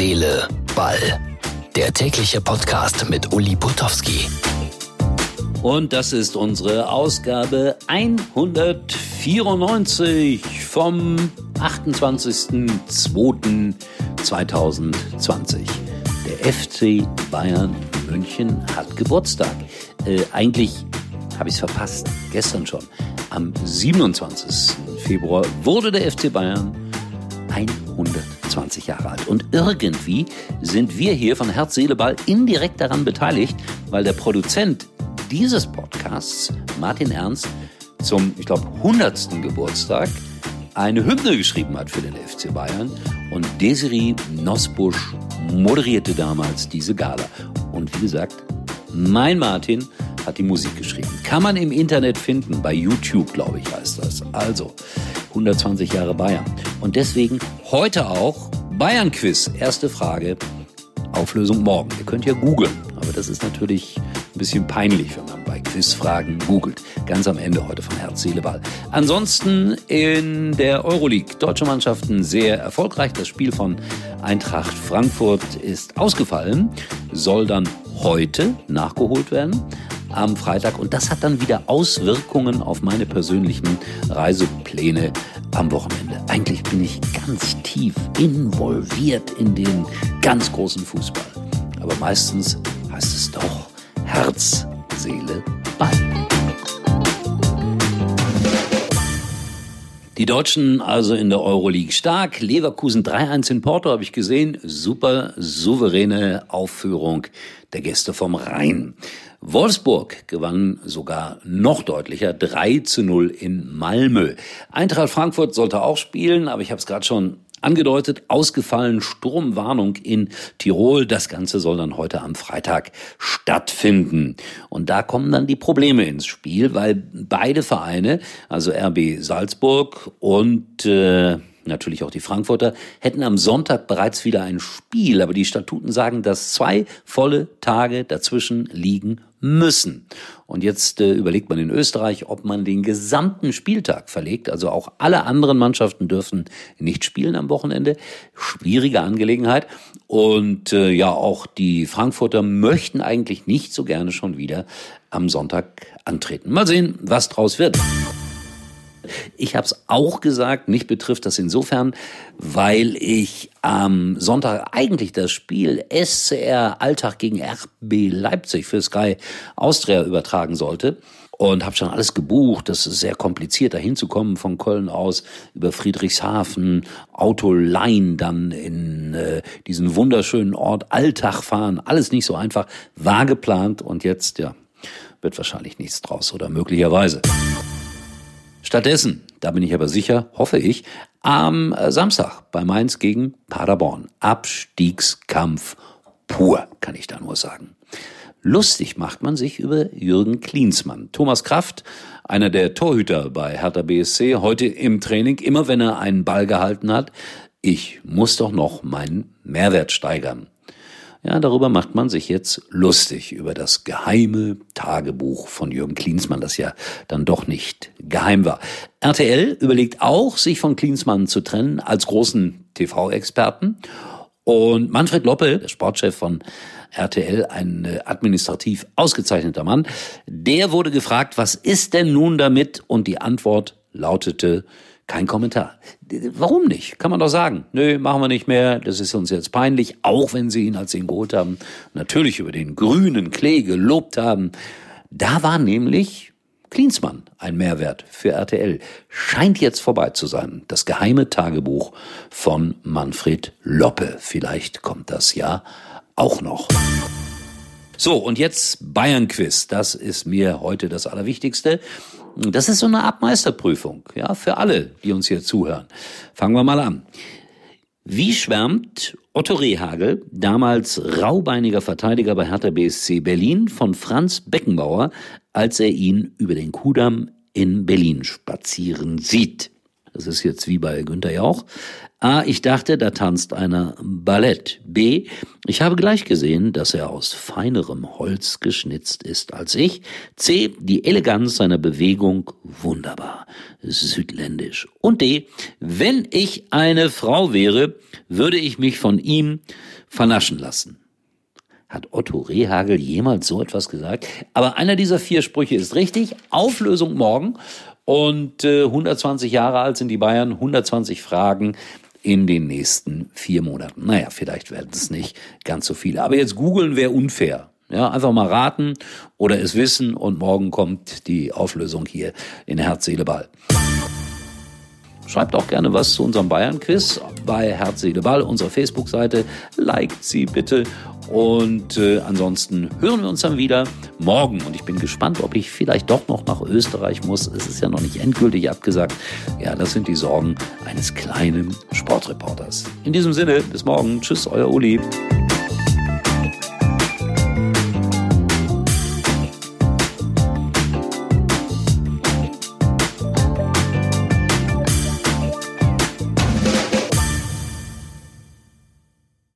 Seele, Ball. Der tägliche Podcast mit Uli Putowski. Und das ist unsere Ausgabe 194 vom 28.02.2020. Der FC Bayern München hat Geburtstag. Äh, eigentlich habe ich es verpasst, gestern schon. Am 27. Februar wurde der FC Bayern 120 Jahre alt. Und irgendwie sind wir hier von Herz, Seele, Ball indirekt daran beteiligt, weil der Produzent dieses Podcasts, Martin Ernst, zum, ich glaube, 100. Geburtstag eine Hymne geschrieben hat für den FC Bayern. Und Desiree Nosbusch moderierte damals diese Gala. Und wie gesagt, mein Martin hat die Musik geschrieben. Kann man im Internet finden, bei YouTube, glaube ich, heißt das. Also, 120 Jahre Bayern. Und deswegen heute auch Bayern-Quiz. Erste Frage, Auflösung morgen. Ihr könnt ja googeln, aber das ist natürlich ein bisschen peinlich, wenn man bei Quizfragen googelt. Ganz am Ende heute von Herz, Seele, Ball. Ansonsten in der Euroleague. Deutsche Mannschaften sehr erfolgreich. Das Spiel von Eintracht Frankfurt ist ausgefallen, soll dann heute nachgeholt werden am Freitag. Und das hat dann wieder Auswirkungen auf meine persönlichen Reisepläne am Wochenende. Eigentlich bin ich ganz tief involviert in den ganz großen Fußball. Aber meistens heißt es doch Herz, Seele, Ball. Die Deutschen also in der Euroleague stark. Leverkusen 3-1 in Porto habe ich gesehen. Super souveräne Aufführung der Gäste vom Rhein. Wolfsburg gewann sogar noch deutlicher 3 zu 0 in Malmö. Eintracht Frankfurt sollte auch spielen, aber ich habe es gerade schon angedeutet, ausgefallen Sturmwarnung in Tirol. Das Ganze soll dann heute am Freitag stattfinden. Und da kommen dann die Probleme ins Spiel, weil beide Vereine, also RB Salzburg und äh, natürlich auch die Frankfurter, hätten am Sonntag bereits wieder ein Spiel, aber die Statuten sagen, dass zwei volle Tage dazwischen liegen müssen. Und jetzt äh, überlegt man in Österreich, ob man den gesamten Spieltag verlegt. Also auch alle anderen Mannschaften dürfen nicht spielen am Wochenende. Schwierige Angelegenheit. Und äh, ja, auch die Frankfurter möchten eigentlich nicht so gerne schon wieder am Sonntag antreten. Mal sehen, was draus wird. Ich habe es auch gesagt, mich betrifft das insofern, weil ich am Sonntag eigentlich das Spiel SCR Alltag gegen RB Leipzig für Sky Austria übertragen sollte und habe schon alles gebucht. Das ist sehr kompliziert, da hinzukommen von Köln aus über Friedrichshafen, Autolein dann in äh, diesen wunderschönen Ort Alltag fahren. Alles nicht so einfach, war geplant und jetzt ja wird wahrscheinlich nichts draus oder möglicherweise. Stattdessen, da bin ich aber sicher, hoffe ich, am Samstag bei Mainz gegen Paderborn. Abstiegskampf pur, kann ich da nur sagen. Lustig macht man sich über Jürgen Klinsmann. Thomas Kraft, einer der Torhüter bei Hertha BSC, heute im Training, immer wenn er einen Ball gehalten hat, ich muss doch noch meinen Mehrwert steigern. Ja, darüber macht man sich jetzt lustig, über das geheime Tagebuch von Jürgen Klinsmann, das ja dann doch nicht geheim war. RTL überlegt auch, sich von Klinsmann zu trennen als großen TV-Experten. Und Manfred Loppe, der Sportchef von RTL, ein äh, administrativ ausgezeichneter Mann, der wurde gefragt, was ist denn nun damit? Und die Antwort lautete, kein Kommentar. Warum nicht? Kann man doch sagen. Nö, machen wir nicht mehr. Das ist uns jetzt peinlich, auch wenn sie ihn, als sie ihn geholt haben, natürlich über den grünen Klee gelobt haben. Da war nämlich Klinsmann ein Mehrwert für RTL. Scheint jetzt vorbei zu sein. Das geheime Tagebuch von Manfred Loppe. Vielleicht kommt das ja auch noch. So, und jetzt Bayern-Quiz. Das ist mir heute das Allerwichtigste. Das ist so eine Art Meisterprüfung, ja, für alle, die uns hier zuhören. Fangen wir mal an. Wie schwärmt Otto Rehagel, damals raubeiniger Verteidiger bei Hertha BSC Berlin, von Franz Beckenbauer, als er ihn über den Kudamm in Berlin spazieren sieht? Das ist jetzt wie bei Günther Jauch. A, ich dachte, da tanzt einer Ballett. B, ich habe gleich gesehen, dass er aus feinerem Holz geschnitzt ist als ich. C, die Eleganz seiner Bewegung wunderbar, südländisch. Und D, wenn ich eine Frau wäre, würde ich mich von ihm vernaschen lassen. Hat Otto Rehagel jemals so etwas gesagt? Aber einer dieser vier Sprüche ist richtig. Auflösung morgen. Und äh, 120 Jahre alt sind die Bayern, 120 Fragen in den nächsten vier Monaten. Naja, vielleicht werden es nicht ganz so viele. Aber jetzt googeln wäre unfair. Ja, einfach mal raten oder es wissen und morgen kommt die Auflösung hier in Herz, Seele, Ball. Schreibt auch gerne was zu unserem Bayern-Quiz bei Herz, Seele, Ball, unserer Facebook-Seite. Liked sie bitte und äh, ansonsten hören wir uns dann wieder morgen. Und ich bin gespannt, ob ich vielleicht doch noch nach Österreich muss. Es ist ja noch nicht endgültig abgesagt. Ja, das sind die Sorgen eines kleinen Sportreporters. In diesem Sinne, bis morgen. Tschüss, euer Uli.